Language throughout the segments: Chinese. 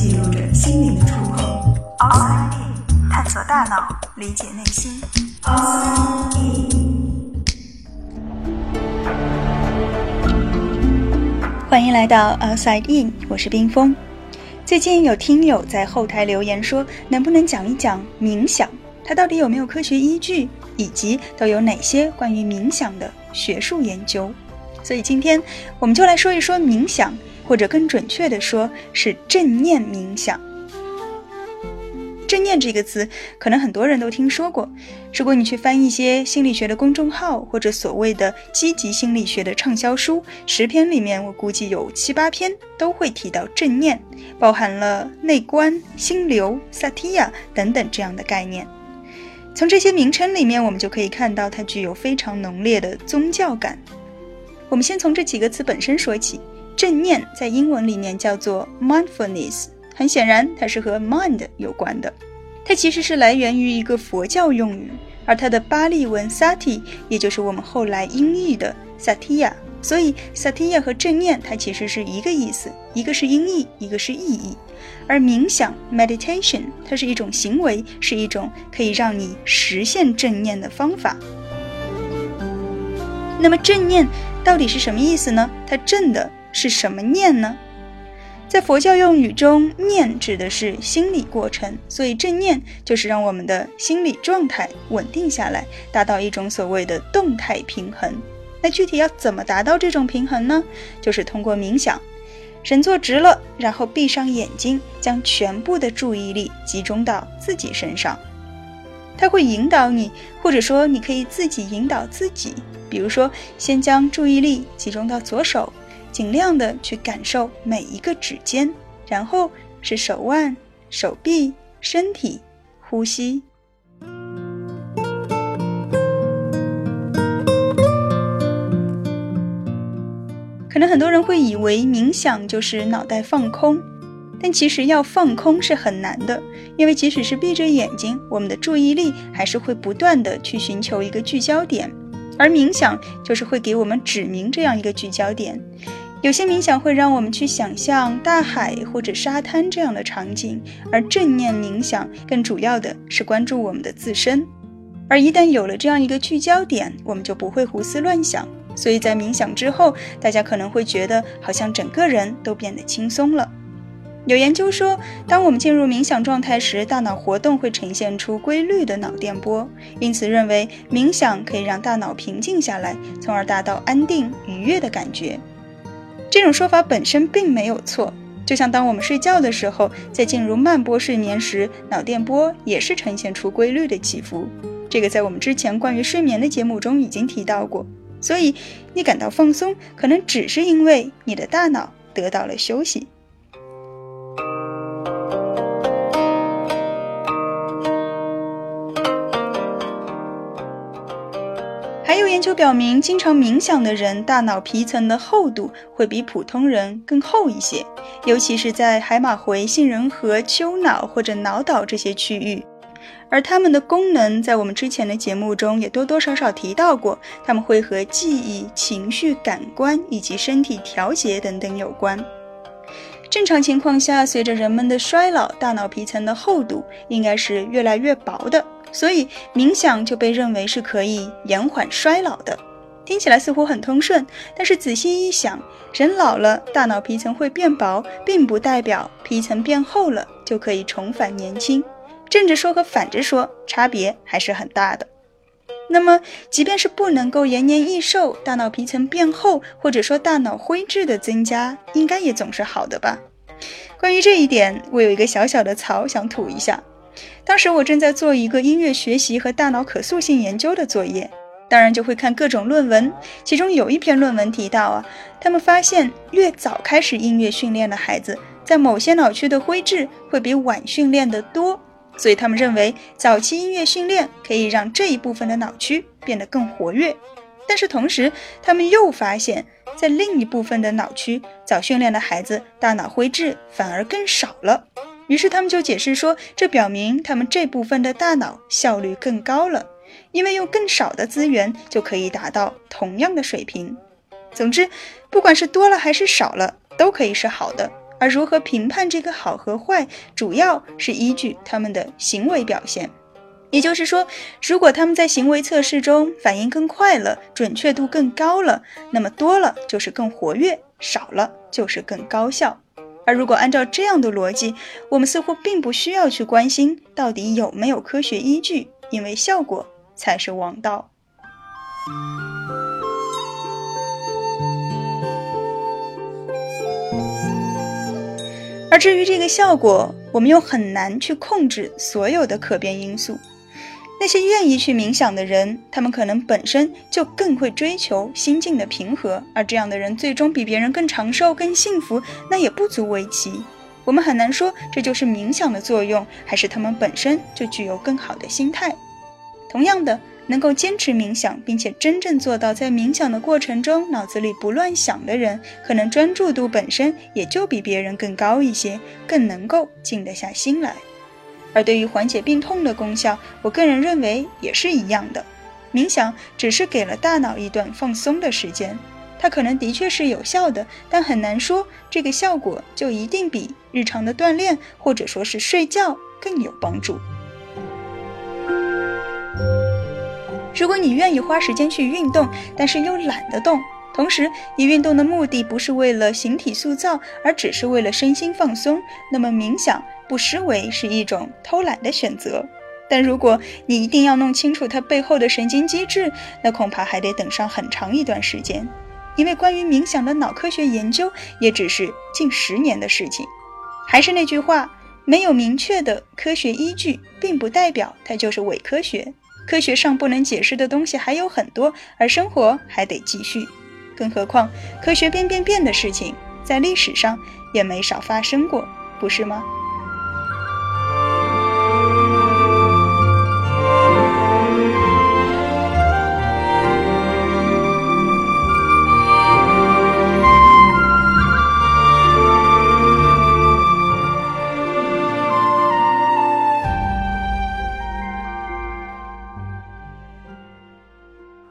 记录着心灵的触碰。Outside In，探索大脑，理解内心。Outside In，欢迎来到 Outside In，我是冰峰。最近有听友在后台留言说，能不能讲一讲冥想？它到底有没有科学依据，以及都有哪些关于冥想的学术研究？所以今天我们就来说一说冥想，或者更准确的说是正念冥想。正念这个词，可能很多人都听说过。如果你去翻一些心理学的公众号，或者所谓的积极心理学的畅销书，十篇里面我估计有七八篇都会提到正念，包含了内观、心流、萨提亚等等这样的概念。从这些名称里面，我们就可以看到它具有非常浓烈的宗教感。我们先从这几个词本身说起，正念在英文里面叫做 mindfulness。很显然，它是和 mind 有关的。它其实是来源于一个佛教用语，而它的巴利文 sati，也就是我们后来音译的 satya。所以 satya 和正念它其实是一个意思，一个是音译，一个是意译。而冥想 meditation，它是一种行为，是一种可以让你实现正念的方法。那么正念到底是什么意思呢？它正的是什么念呢？在佛教用语中，念指的是心理过程，所以正念就是让我们的心理状态稳定下来，达到一种所谓的动态平衡。那具体要怎么达到这种平衡呢？就是通过冥想，神坐直了，然后闭上眼睛，将全部的注意力集中到自己身上。它会引导你，或者说你可以自己引导自己。比如说，先将注意力集中到左手。尽量的去感受每一个指尖，然后是手腕、手臂、身体、呼吸。可能很多人会以为冥想就是脑袋放空，但其实要放空是很难的，因为即使是闭着眼睛，我们的注意力还是会不断的去寻求一个聚焦点。而冥想就是会给我们指明这样一个聚焦点。有些冥想会让我们去想象大海或者沙滩这样的场景，而正念冥想更主要的是关注我们的自身。而一旦有了这样一个聚焦点，我们就不会胡思乱想。所以在冥想之后，大家可能会觉得好像整个人都变得轻松了。有研究说，当我们进入冥想状态时，大脑活动会呈现出规律的脑电波，因此认为冥想可以让大脑平静下来，从而达到安定愉悦的感觉。这种说法本身并没有错，就像当我们睡觉的时候，在进入慢波睡眠时，脑电波也是呈现出规律的起伏。这个在我们之前关于睡眠的节目中已经提到过。所以，你感到放松，可能只是因为你的大脑得到了休息。表明，经常冥想的人，大脑皮层的厚度会比普通人更厚一些，尤其是在海马回、杏仁核、丘脑或者脑岛这些区域。而它们的功能，在我们之前的节目中也多多少少提到过，它们会和记忆、情绪、感官以及身体调节等等有关。正常情况下，随着人们的衰老，大脑皮层的厚度应该是越来越薄的。所以冥想就被认为是可以延缓衰老的，听起来似乎很通顺。但是仔细一想，人老了，大脑皮层会变薄，并不代表皮层变厚了就可以重返年轻。正着说和反着说，差别还是很大的。那么，即便是不能够延年益寿，大脑皮层变厚，或者说大脑灰质的增加，应该也总是好的吧？关于这一点，我有一个小小的槽想吐一下。当时我正在做一个音乐学习和大脑可塑性研究的作业，当然就会看各种论文。其中有一篇论文提到啊，他们发现越早开始音乐训练的孩子，在某些脑区的灰质会比晚训练的多，所以他们认为早期音乐训练可以让这一部分的脑区变得更活跃。但是同时，他们又发现，在另一部分的脑区，早训练的孩子大脑灰质反而更少了。于是他们就解释说，这表明他们这部分的大脑效率更高了，因为用更少的资源就可以达到同样的水平。总之，不管是多了还是少了，都可以是好的。而如何评判这个好和坏，主要是依据他们的行为表现。也就是说，如果他们在行为测试中反应更快了，准确度更高了，那么多了就是更活跃，少了就是更高效。而如果按照这样的逻辑，我们似乎并不需要去关心到底有没有科学依据，因为效果才是王道。而至于这个效果，我们又很难去控制所有的可变因素。那些愿意去冥想的人，他们可能本身就更会追求心境的平和，而这样的人最终比别人更长寿、更幸福，那也不足为奇。我们很难说这就是冥想的作用，还是他们本身就具有更好的心态。同样的，能够坚持冥想，并且真正做到在冥想的过程中脑子里不乱想的人，可能专注度本身也就比别人更高一些，更能够静得下心来。而对于缓解病痛的功效，我个人认为也是一样的。冥想只是给了大脑一段放松的时间，它可能的确是有效的，但很难说这个效果就一定比日常的锻炼或者说是睡觉更有帮助。如果你愿意花时间去运动，但是又懒得动，同时你运动的目的不是为了形体塑造，而只是为了身心放松，那么冥想。不失为是一种偷懒的选择，但如果你一定要弄清楚它背后的神经机制，那恐怕还得等上很长一段时间，因为关于冥想的脑科学研究也只是近十年的事情。还是那句话，没有明确的科学依据，并不代表它就是伪科学。科学上不能解释的东西还有很多，而生活还得继续。更何况，科学变变变的事情，在历史上也没少发生过，不是吗？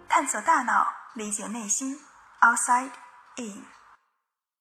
探索大脑，理解内心。Outside in。